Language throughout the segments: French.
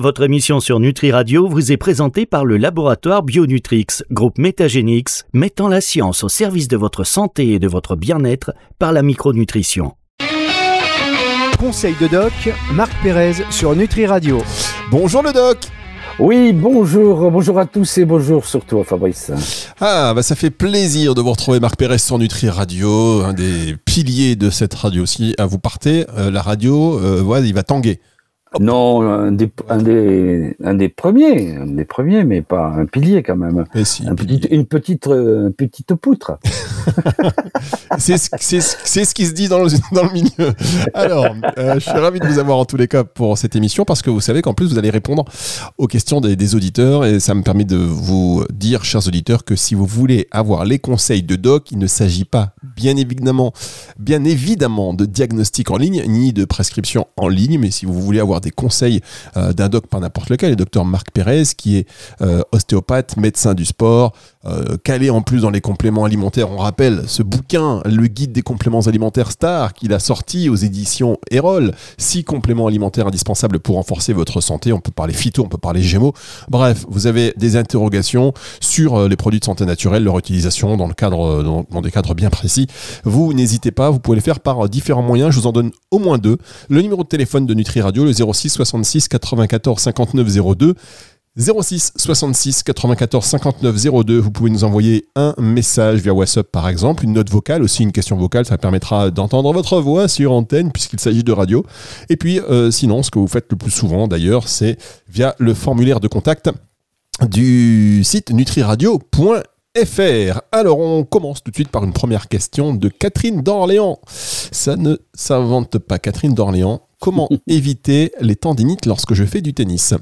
Votre émission sur Nutri Radio vous est présentée par le laboratoire Bionutrix, groupe Métagénix, mettant la science au service de votre santé et de votre bien-être par la micronutrition. Conseil de doc, Marc Pérez sur Nutri Radio. Bonjour le doc oui, bonjour, bonjour à tous et bonjour surtout à Fabrice. Ah, bah ça fait plaisir de vous retrouver Marc Pérez sur Nutri Radio, un des piliers de cette radio aussi. Ah, vous partez, euh, la radio, euh, il va tanguer. Non, un des, un des, un des premiers, un des premiers, mais pas un pilier quand même. Si, un petit, une petite, euh, petite poutre. c'est ce qui se dit dans le, dans le milieu. Alors, euh, je suis ravi de vous avoir en tous les cas pour cette émission parce que vous savez qu'en plus vous allez répondre aux questions des, des, auditeurs et ça me permet de vous dire, chers auditeurs, que si vous voulez avoir les conseils de Doc, il ne s'agit pas, bien évidemment, bien évidemment, de diagnostic en ligne ni de prescription en ligne, mais si vous voulez avoir des conseils euh, d'un doc par n'importe lequel, le docteur Marc Pérez, qui est euh, ostéopathe, médecin du sport, euh, calé en plus dans les compléments alimentaires. On rappelle ce bouquin, le guide des compléments alimentaires Star, qu'il a sorti aux éditions Erol. Six compléments alimentaires indispensables pour renforcer votre santé. On peut parler phyto, on peut parler gémeaux. Bref, vous avez des interrogations sur les produits de santé naturelle, leur utilisation dans, le cadre, dans, dans des cadres bien précis. Vous n'hésitez pas, vous pouvez le faire par différents moyens. Je vous en donne au moins deux. Le numéro de téléphone de Nutri Radio, le 06 66 94 59 02. 06 66 94 59 02. Vous pouvez nous envoyer un message via WhatsApp par exemple, une note vocale, aussi une question vocale, ça permettra d'entendre votre voix sur antenne puisqu'il s'agit de radio. Et puis euh, sinon, ce que vous faites le plus souvent d'ailleurs, c'est via le formulaire de contact du site nutriradio.fr. Alors on commence tout de suite par une première question de Catherine d'Orléans. Ça ne s'invente pas. Catherine d'Orléans, comment éviter les tendinites lorsque je fais du tennis?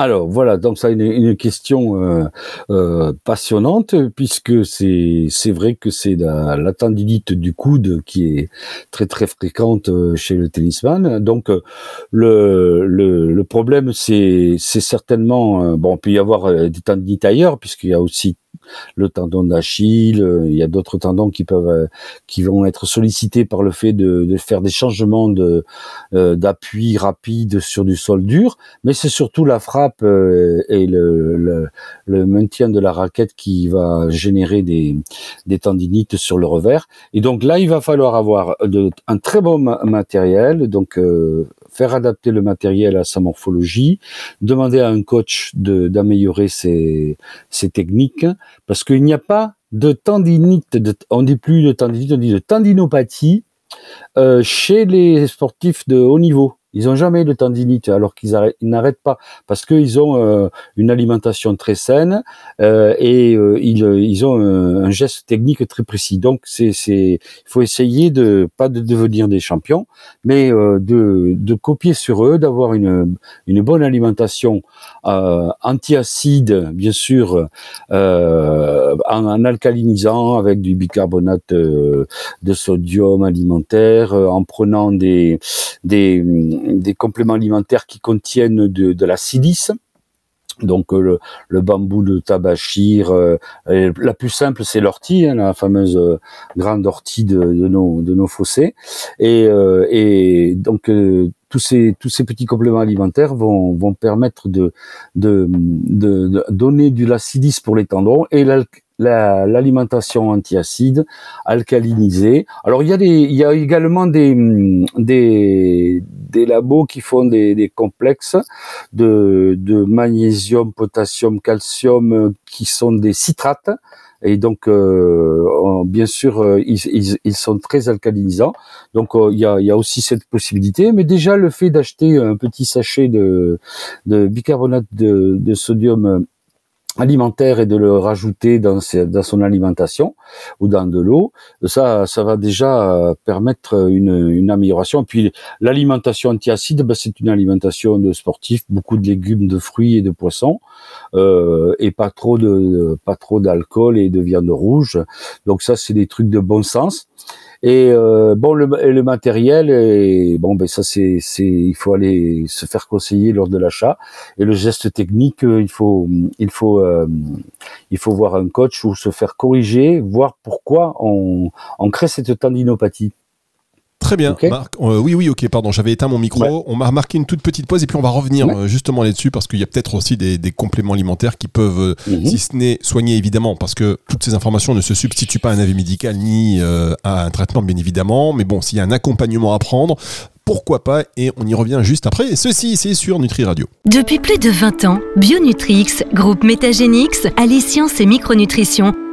Alors voilà, donc ça une, une question euh, euh, passionnante puisque c'est c'est vrai que c'est la, la, tendinite du coude qui est très très fréquente euh, chez le tennisman. Donc le le, problème c'est c'est certainement bon, il peut y avoir des tendinites ailleurs puisqu'il y a aussi le tendon d'Achille, euh, il y a d'autres tendons qui peuvent, euh, qui vont être sollicités par le fait de, de faire des changements de euh, d'appui rapide sur du sol dur, mais c'est surtout la frappe et le, le, le, maintien de la raquette qui va générer des, des tendinites sur le revers. Et donc là, il va falloir avoir de, un très bon matériel, donc faire adapter le matériel à sa morphologie, demander à un coach d'améliorer ses, ses techniques, parce qu'il n'y a pas de tendinite, de, on dit plus de tendinite, on dit de tendinopathie euh, chez les sportifs de haut niveau. Ils ont jamais de tendinite alors qu'ils n'arrêtent pas parce qu'ils ont euh, une alimentation très saine euh, et euh, ils, ils, ont un, un, geste technique très précis. Donc c'est c'est il faut essayer de pas de devenir des champions, mais euh, de, de copier sur eux, d'avoir une une bonne alimentation anti-acide bien sûr en, en, alcalinisant avec du bicarbonate de sodium alimentaire, en prenant des des des compléments alimentaires qui contiennent de, de la silice. Donc euh, le, le, bambou de tabachir, euh, la plus simple c'est l'ortie, hein, la fameuse euh, grande ortie de, de, nos, de nos fossés. Et, et donc tous ces tous ces petits compléments alimentaires vont, vont permettre de, de, de, donner du la silice pour les tendons et l'alimentation antiacide, alcalinisée. Alors il y a des, il y a également des, des, des labos qui font des, des complexes de, de magnésium, potassium, calcium qui sont des citrates. Et donc, euh, bien sûr, euh, ils, ils, ils, sont très alcalinisants. Donc, euh, il y, a, y, a, aussi cette possibilité. Mais déjà, le fait d'acheter un petit sachet de, de bicarbonate de, de sodium alimentaire et de le rajouter dans, son alimentation ou dans de l'eau, ça, ça va déjà euh, permettre une, une amélioration. puis l'alimentation antiacide, ben, c'est une alimentation de sportifs, beaucoup de légumes, de fruits et de poissons, euh, et pas trop de pas trop d'alcool et de viande rouge. Donc ça, c'est des trucs de bon sens. Et euh, bon, le, le, matériel, et, bon, ben ça c'est, c'est, il faut aller se faire conseiller lors de l'achat. Et le geste technique, euh, il faut, il faut, il faut voir un coach ou se faire corriger, voir pourquoi on, on crée cette tendinopathie. Très bien. Marc. Euh, oui, oui, ok, pardon, j'avais éteint mon micro. Ouais. On m'a marqué une toute petite pause et puis on va revenir Ouais. euh, justement là-dessus parce qu'il y a peut-être aussi des, des compléments alimentaires qui peuvent, euh, Mhm. si ce n'est soigner évidemment, parce que toutes ces informations ne se substituent pas à un avis médical ni euh, à un traitement, bien évidemment. Mais bon, s'il y a un accompagnement à prendre, pourquoi pas Et on y revient juste après. Ceci, c'est sur Nutri Radio. Depuis plus de 20 ans, Bionutrix, groupe Métagénix, allie science et micronutrition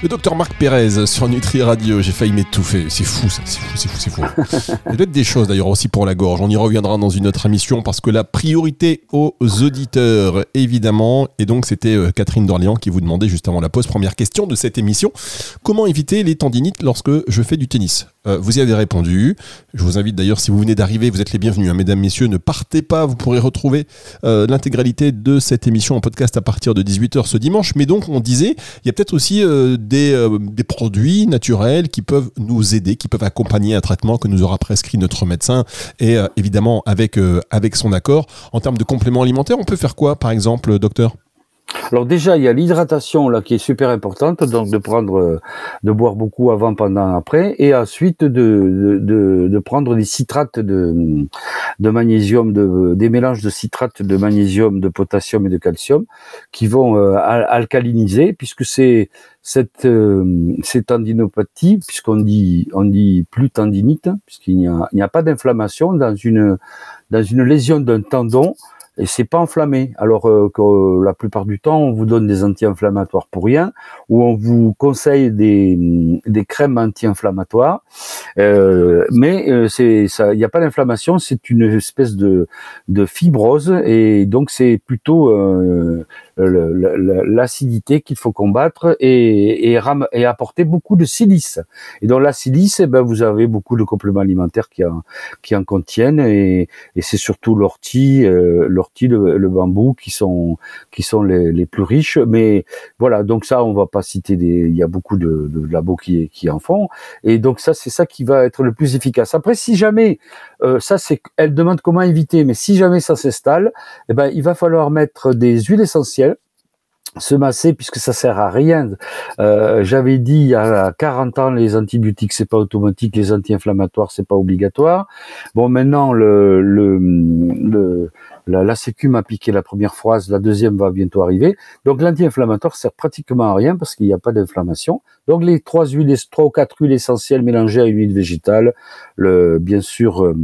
Le docteur Marc Pérez sur Nutri Radio, j'ai failli m'étouffer. C'est fou ça, c'est fou, c'est fou, c'est fou. Il y a peut-être des choses d'ailleurs aussi pour la gorge. On y reviendra dans une autre émission parce que la priorité aux auditeurs, évidemment. Et donc c'était euh, Catherine d'Orléans qui vous demandait juste avant la pause, première question de cette émission. Comment éviter les tendinites lorsque je fais du tennis? Euh, Vous y avez répondu. Je vous invite d'ailleurs, si vous venez d'arriver, vous êtes les bienvenus. hein, mesdames, messieurs, ne partez pas. Vous pourrez retrouver euh, l'intégralité de cette émission en podcast à partir de 18h ce dimanche. Mais donc, on disait, il y a peut-être aussi euh, des, des produits naturels qui peuvent nous aider, qui peuvent accompagner un traitement que nous aura prescrit notre médecin et évidemment avec, avec son accord. En termes de compléments alimentaires, on peut faire quoi, par exemple, docteur? Alors déjà, il y a l'hydratation là qui est super importante, donc de prendre, euh, de boire beaucoup avant, pendant, après, et ensuite de, de, de, prendre des citrates de, de magnésium, de, des mélanges de citrates de magnésium, de potassium et de calcium qui vont euh, al- alcaliniser, puisque c'est cette, euh, cette tendinopathie, puisqu'on dit, on dit plus tendinite, puisqu'il n'y a, il n'y a pas d'inflammation dans une, dans une lésion d'un tendon et c'est pas enflammé. Alors euh, que euh, la plupart du temps, on vous donne des anti-inflammatoires pour rien, ou on vous conseille des, des crèmes anti-inflammatoires, Euh, mais euh, c'est ça, il n'y a pas d'inflammation, c'est une espèce de, de fibrose, et donc c'est plutôt euh, l'acidité qu'il faut combattre et, apporter beaucoup de silice. Et dans la silice, eh ben, vous avez beaucoup de compléments alimentaires qui en, contiennent, et, c'est surtout l'ortie, euh, l'ortie, le, bambou qui sont qui sont les, plus riches. Mais voilà, donc ça, on va pas citer des. Il y a beaucoup de, de labos qui qui en font, et donc ça, c'est ça qui va être le plus efficace. Après, si jamais euh, ça, c'est elle demande comment éviter, mais si jamais ça s'installe, eh ben, il va falloir mettre des huiles essentielles se masser puisque ça sert à rien. Euh, J'avais dit il y a 40 ans les antibiotiques c'est pas automatique, les anti-inflammatoires c'est pas obligatoire. Bon maintenant le la, la sécu m'a piqué la première phrase, la deuxième va bientôt arriver. Donc l'anti-inflammatoire sert pratiquement à rien parce qu'il n'y a pas d'inflammation. Donc les trois huiles, trois ou quatre huiles essentielles mélangées à une huile végétale, le bien sûr euh,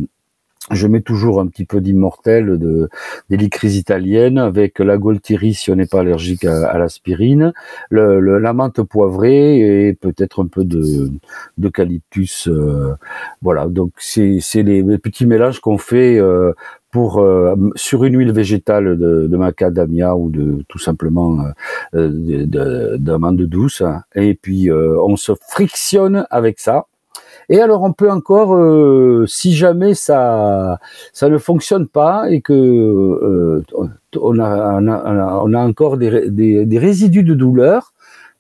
je mets toujours un petit peu d'immortel, de d'hélicrise italienne avec la Goltiri si on n'est pas allergique à, à l'aspirine, le, le- la menthe poivrée et peut-être un peu de d'eucalyptus. euh, voilà, donc c'est c'est les, petits mélanges qu'on fait euh, pour euh, sur une huile végétale de, de macadamia ou de tout simplement euh, de- de- d'amande douce et puis euh, on se frictionne avec ça. Et alors on peut encore, euh, si jamais ça ça ne fonctionne pas et que euh, on, a, on, a, on a encore des, des, des résidus de douleur,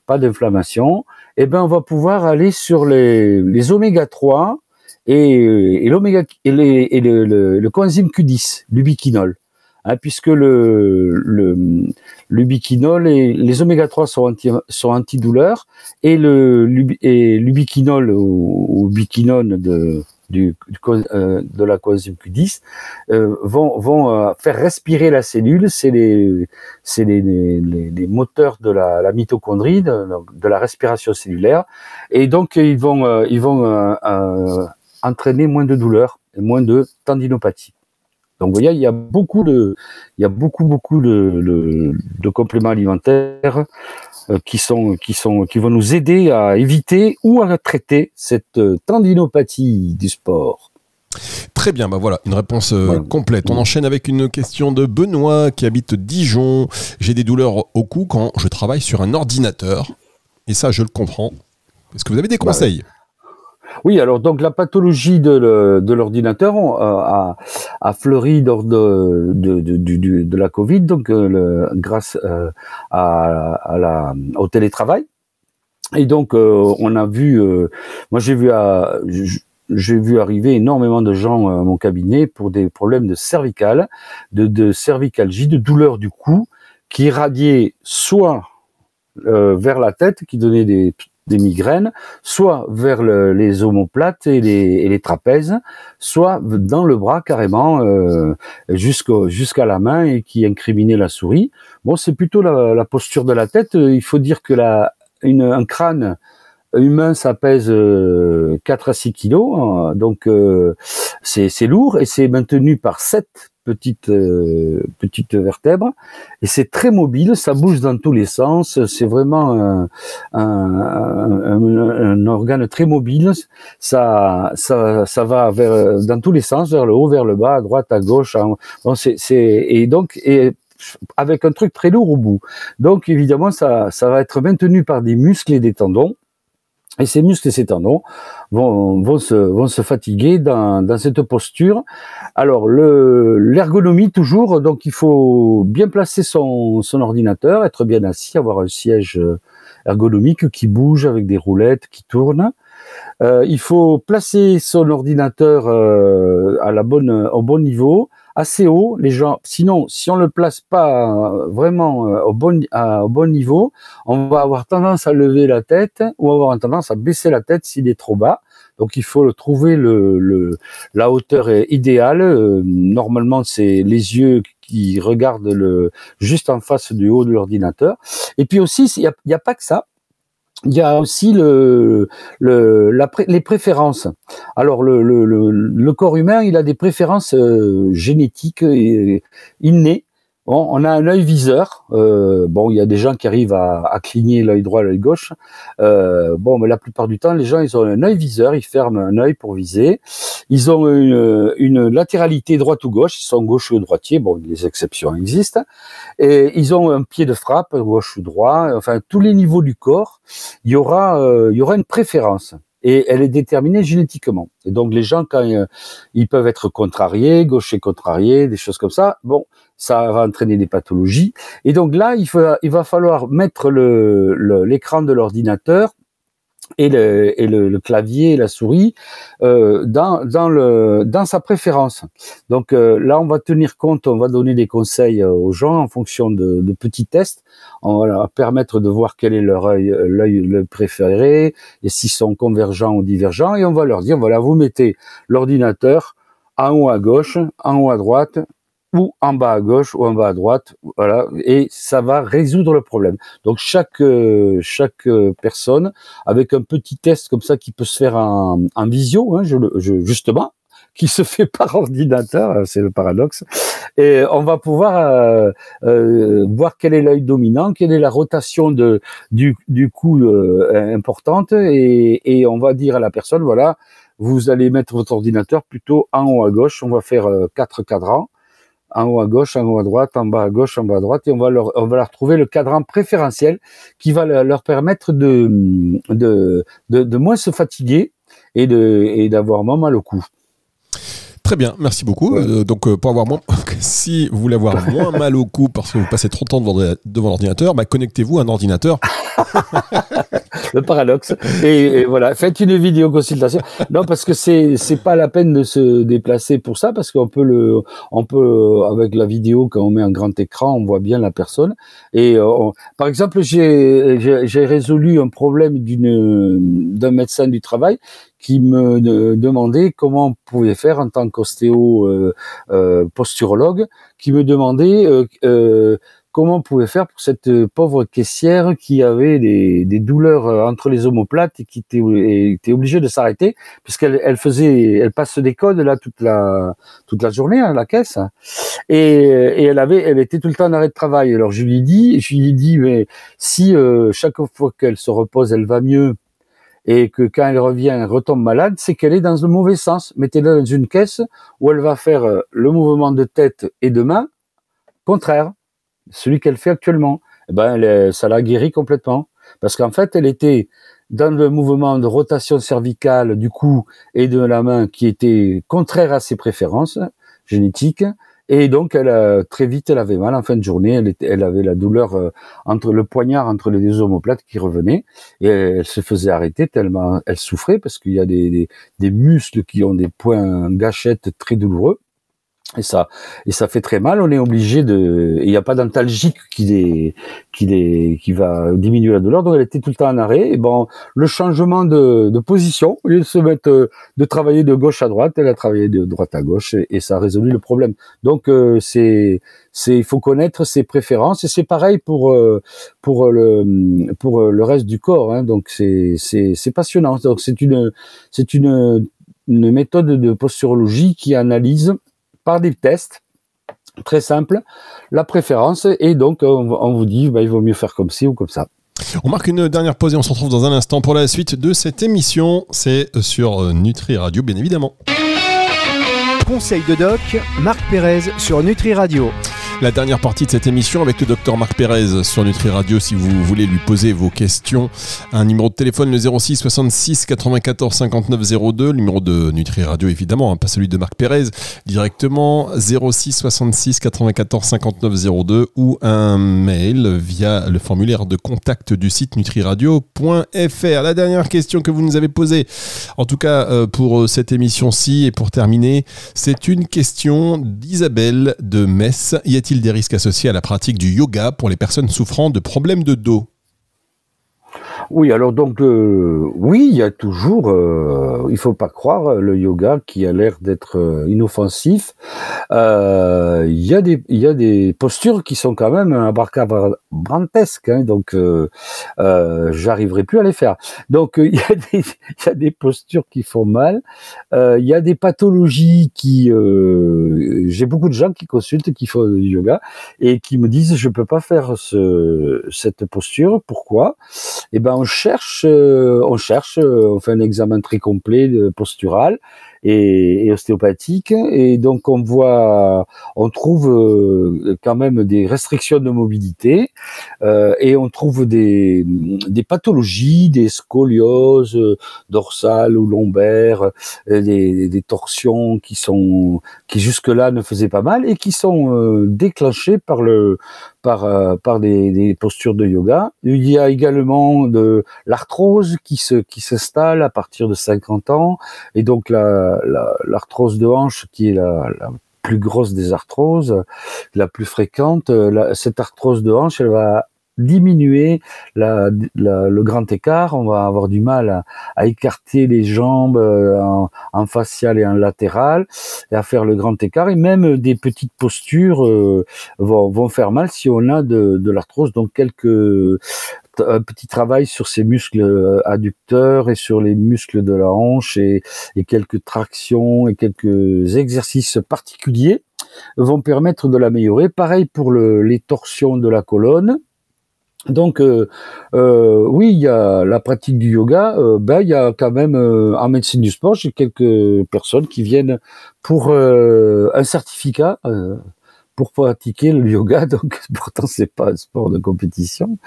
pas d'inflammation, eh ben on va pouvoir aller sur les, les oméga 3 et, et l'oméga et, les, et le, le, le coenzyme Q10, l'ubiquinol. Hein, puisque le, le, l'ubiquinol et les oméga 3 sont anti, sont antidouleurs et le et l'ubiquinol ou, ubiquinone de euh, de la coenzyme Q10 euh, vont euh, faire respirer la cellule. C'est les moteurs de la, mitochondrie de, la respiration cellulaire. Et donc ils vont entraîner moins de douleur et moins de tendinopathie donc vous voyez il y a beaucoup de il y a beaucoup beaucoup de, de, de compléments alimentaires euh, qui sont qui sont qui vont nous aider à éviter ou à traiter cette euh, tendinopathie du sport. Très bien, bah voilà, une réponse euh, Voilà. complète. On enchaîne avec une question de Benoît qui habite Dijon. J'ai des douleurs au cou quand je travaille sur un ordinateur. Et ça, je le comprends. Est-ce que vous avez des Bah, conseils? Oui, alors donc la pathologie de, l'ordinateur a, fleuri lors de, la Covid, donc le, grâce la, au télétravail. Et donc on a vu, moi j'ai vu arriver énormément de gens à mon cabinet pour des problèmes de cervicales, de, cervicalgie, de douleur du cou, qui irradiaient soit euh, vers la tête, qui donnaient des, des migraines, soit vers le, les omoplates et les, et les, trapèzes, soit dans le bras carrément euh, jusqu'à la main et qui incriminaient la souris. Bon, c'est plutôt la, la, posture de la tête. Il faut dire que la, une, un crâne humain, ça pèse 4 euh, à 6 kilos, hein. donc euh, c'est lourd et c'est maintenu par 7 petites euh, petites vertèbres et c'est très mobile, ça bouge dans tous les sens, c'est vraiment un, un, organe très mobile, ça ça ça va vers dans tous les sens, vers le haut, vers le bas, à droite, à gauche, bon, c'est et donc et avec un truc très lourd au bout. Donc évidemment ça ça va être maintenu par des muscles et des tendons et ces muscles et ces tendons vont, vont, se, vont se fatiguer dans, dans cette posture. Alors, l'ergonomie, toujours, donc il faut bien placer son, son ordinateur, être bien assis, avoir un siège ergonomique qui bouge avec des roulettes qui tournent. Euh, il faut placer son ordinateur euh, à la bonne, au bon niveau, assez haut. Les gens, sinon, si on le place pas euh, vraiment euh, au bon, au bon niveau, on va avoir tendance à lever la tête ou avoir tendance à baisser la tête s'il est trop bas. Donc il faut trouver le, le la hauteur idéale. Euh, normalement, c'est les yeux qui regardent le juste en face du haut de l'ordinateur. Et puis aussi, il n'y a, a pas que ça il y a aussi les préférences. Alors le, corps humain, il a des préférences euh, génétiques et innées On a un œil viseur. Euh, bon, il y a des gens qui arrivent à, à cligner l'œil droit, l'œil gauche. Euh, bon, mais la plupart du temps, les gens, ils ont un œil viseur. Ils ferment un œil pour viser. Ils ont une, une latéralité droite ou gauche. Ils sont gauche ou droitier. Bon, les exceptions existent. Et ils ont un pied de frappe, gauche ou droit. Enfin, tous les niveaux du corps, il y aura, euh, il y aura une préférence et elle est déterminée génétiquement. Et donc les gens, quand euh, ils peuvent être contrariés, gauchers contrariés, des choses comme ça, bon, ça va entraîner des pathologies. Et donc là, il, va falloir mettre l'écran de l'ordinateur et, le, et le, clavier et la souris euh, dans, dans, le, dans sa préférence. Donc euh, là, on va tenir compte, on va donner des conseils euh, aux gens en fonction de, de petits tests. On va leur permettre de voir quel est leur œil, l'œil le préféré et s'ils sont convergents ou divergents. Et on va leur dire, voilà, vous mettez l'ordinateur en haut à gauche, en haut à droite, ou en bas à gauche ou en bas à droite, voilà, et ça va résoudre le problème. Donc chaque euh, chaque euh, personne avec un petit test comme ça qui peut se faire en, en visio, hein, je, je, justement, qui se fait par ordinateur, euh, c'est le paradoxe, et on va pouvoir euh, euh, voir quel est l'œil dominant, quelle est la rotation de du du cou importante, et, et on va dire à la personne, voilà, vous allez mettre votre ordinateur plutôt en haut à gauche, on va faire quatre cadrans en haut à gauche, en haut à droite, en bas à gauche, en bas à droite, et on va leur, on va leur trouver le cadran préférentiel qui va leur permettre de, de, de, moins se fatiguer et de, et d'avoir moins mal au cou. Très bien, merci beaucoup. Euh, donc, euh, pour avoir moins, si vous voulez avoir moins mal au cou parce que vous passez trop de temps devant, devant l'ordinateur, bah, connectez-vous à un ordinateur. le paradoxe. Et, voilà, faites une vidéo consultation. Non, parce que c'est c'est pas la peine de se déplacer pour ça, parce qu'on peut le, on peut avec la vidéo quand on met un grand écran, on voit bien la personne. Et euh, par exemple, j'ai j'ai résolu un problème d'une d'un médecin du travail qui me demandait comment on pouvait faire en tant qu'ostéo euh, euh, posturologue, qui me demandait euh, comment on pouvait faire pour cette pauvre caissière qui avait des, des douleurs entre les omoplates et qui était, était obligée de s'arrêter puisqu'elle elle faisait, elle passe des codes là toute la toute la journée à la caisse et, et, elle avait, elle était tout le temps en arrêt de travail. Alors je lui dis, je lui dis mais si euh, chaque fois qu'elle se repose, elle va mieux et que quand elle revient, elle retombe malade, c'est qu'elle est dans le mauvais sens. Mettez-la dans une caisse où elle va faire le mouvement de tête et de main contraire celui qu'elle fait actuellement, eh ben, ça l'a guéri complètement. Parce qu'en fait, elle était dans le mouvement de rotation cervicale du cou et de la main qui était contraire à ses préférences génétiques. Et donc, elle a, très vite, elle avait mal en fin de journée. Elle, avait la douleur euh, entre le poignard, entre les deux omoplates qui revenait. Et elle se faisait arrêter tellement elle souffrait parce qu'il y a des, des, des muscles qui ont des points gâchettes très douloureux et ça et ça fait très mal. On est obligé de il n'y a pas d'antalgique qui est qui est qui va diminuer la douleur. Donc elle était tout le temps en arrêt. Et bon le changement de, de position au lieu de se mettre euh, de travailler de gauche à droite elle a travaillé de droite à gauche et, ça a résolu le problème. Donc euh, c'est c'est il faut connaître ses préférences. Et c'est pareil pour euh, pour le pour le reste du corps hein, donc c'est c'est c'est passionnant. Donc c'est une c'est une une méthode de posturologie qui analyse par des tests très simples, la préférence, et donc on, vous dit, bah, il vaut mieux faire comme ci ou comme ça. On marque une dernière pause et on se retrouve dans un instant pour la suite de cette émission. C'est sur euh, Nutri Radio, bien évidemment. Conseil de doc, Marc Pérez sur Nutri Radio la dernière partie de cette émission avec le docteur Marc Pérez sur Nutri Radio. Si vous voulez lui poser vos questions, un numéro de téléphone le 06 66 94 59 02, le numéro de Nutri Radio évidemment, hein, pas celui de Marc Pérez, directement 06 66 94 59 02 ou un mail via le formulaire de contact du site nutriradio.fr. La dernière question que vous nous avez posée, en tout cas euh, pour euh, cette émission-ci et pour terminer, c'est une question d'Isabelle de Metz. Y a-t-il des risques associés à la pratique du yoga pour les personnes souffrant de problèmes de dos? Oui, alors donc euh, oui, il y a toujours, euh, il faut pas croire le yoga qui a l'air d'être euh, inoffensif. Euh, il y a des y a des postures qui sont quand même abracadabrantesques, hein, donc euh, j'arriverai plus à les faire. Donc il y a des y a des postures qui font mal. Il y a des pathologies qui j'ai beaucoup de gens qui consultent qui font du yoga et qui me disent je peux pas faire ce, cette posture. Pourquoi? Eh ben on cherche, euh, on cherche, euh, on fait un examen très complet de postural et, ostéopathique, et donc on voit, on trouve euh, quand même des restrictions de mobilité et on trouve des, des pathologies, des scolioses dorsales ou lombaires, des, des torsions qui sont qui jusque-là ne faisaient pas mal et qui sont déclenchées par le par, euh, par des, des, postures de yoga. Il y a également de l'arthrose qui se qui s'installe à partir de 50 ans et donc la l'arthrose de hanche qui est la, plus grosse des arthroses, la plus fréquente. Cette arthrose de hanche, elle va diminuer le grand écart, on va avoir du mal à, écarter les jambes euh, en, en, facial et en latéral et à faire le grand écart et même des petites postures euh, vont, vont, faire mal si on a de, de l'arthrose. Donc quelques un petit travail sur ces muscles euh, adducteurs et sur les muscles de la hanche et, quelques tractions et quelques exercices particuliers vont permettre de l'améliorer. Pareil pour le, les torsions de la colonne donc euh, euh, oui, il y a la pratique du yoga. Ben il y a quand même en médecine du sport, j'ai quelques personnes qui viennent pour un certificat pour pratiquer le yoga. Donc pourtant c'est pas un sport de compétition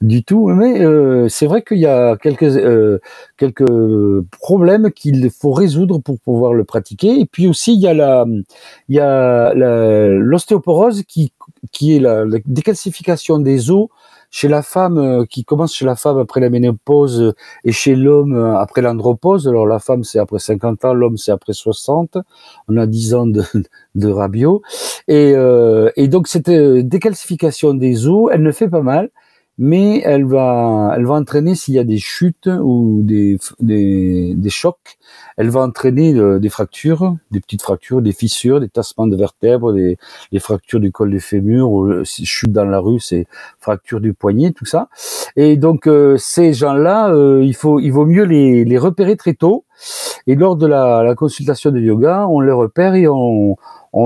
du tout, mais c'est vrai qu'il y a quelques quelques problèmes qu'il faut résoudre pour pouvoir le pratiquer. Et puis aussi il y a la il y a l'ostéoporose qui qui est la, la décalcification des os chez la femme euh, qui commence chez la femme après la ménopause et chez l'homme euh, après l'andropause. Alors la femme c'est après 50 ans, l'homme c'est après 60. On a 10 ans de, de rabio. Et, euh, et donc cette décalcification des os, elle ne fait pas mal mais elle va, elle va entraîner s'il y a des chutes ou des, des, des chocs, elle va entraîner euh, des fractures, des petites fractures, des fissures, des tassements de vertèbres, des, des fractures du col des fémurs, ou euh, chute dans la rue, c'est fracture du poignet, tout ça. Et donc euh, ces gens-là, il faut, il vaut mieux les, les repérer très tôt. Et lors de la, consultation de yoga, on les repère et on,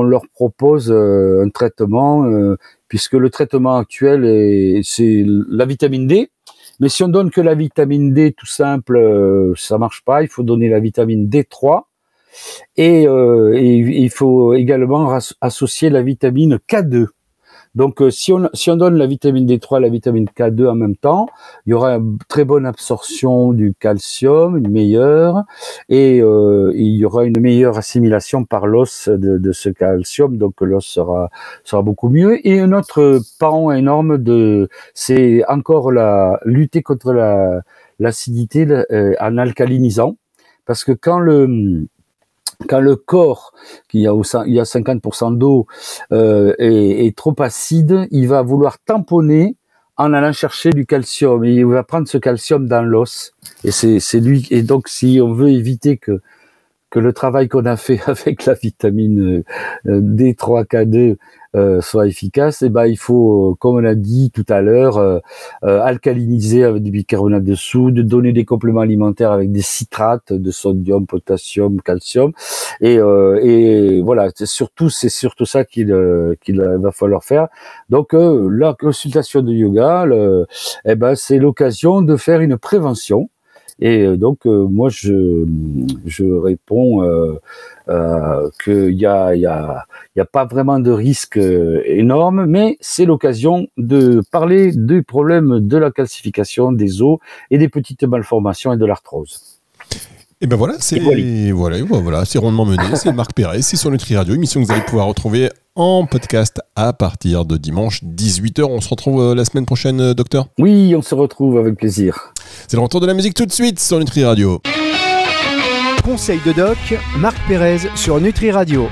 leur propose un traitement puisque le traitement actuel c'est la vitamine D. Mais si on donne que la vitamine D tout simple, euh, ça marche pas. Il faut donner la vitamine D3 et, euh, et il faut également associer la vitamine K2. Donc, euh, si, on, si on donne la vitamine D3 et la vitamine K2 en même temps, il y aura une très bonne absorption du calcium, une meilleure, et euh, il y aura une meilleure assimilation par l'os de, de, ce calcium, donc l'os sera, sera beaucoup mieux. Et un autre pan énorme de, c'est encore la lutter contre la l'acidité euh, en alcalinisant, parce que quand le quand le corps, qui a, il y a 50% d'eau, euh, est, trop acide, il va vouloir tamponner en allant chercher du calcium. Il va prendre ce calcium dans l'os. Et c'est lui. Et donc, si on veut éviter que que le travail qu'on a fait avec la vitamine euh, D3K2 euh, soit efficace, eh ben il faut, euh, comme on a dit tout à l'heure, euh, alcaliniser avec du bicarbonate de soude, donner des compléments alimentaires avec des citrates de sodium, potassium, calcium, et, voilà, c'est surtout c'est surtout ça qu'il va falloir faire. Donc la consultation de yoga, eh ben c'est l'occasion de faire une prévention et euh, donc euh, moi je je réponds euh, qu'il y a il y a il y a pas vraiment de risque énorme, mais c'est l'occasion de parler du problème de la calcification des os et des petites malformations et de l'arthrose. Et ben voilà, c'est voilà, voilà, c'est rondement mené. C'est Marc Perret, c'est sur Nutri Radio, émission que vous allez pouvoir retrouver en podcast à partir de dimanche 18h. On se retrouve la semaine prochaine, docteur? Oui, on se retrouve avec plaisir. C'est le retour de la musique tout de suite sur Nutri Radio. Conseil de doc, Marc Pérez sur Nutri Radio.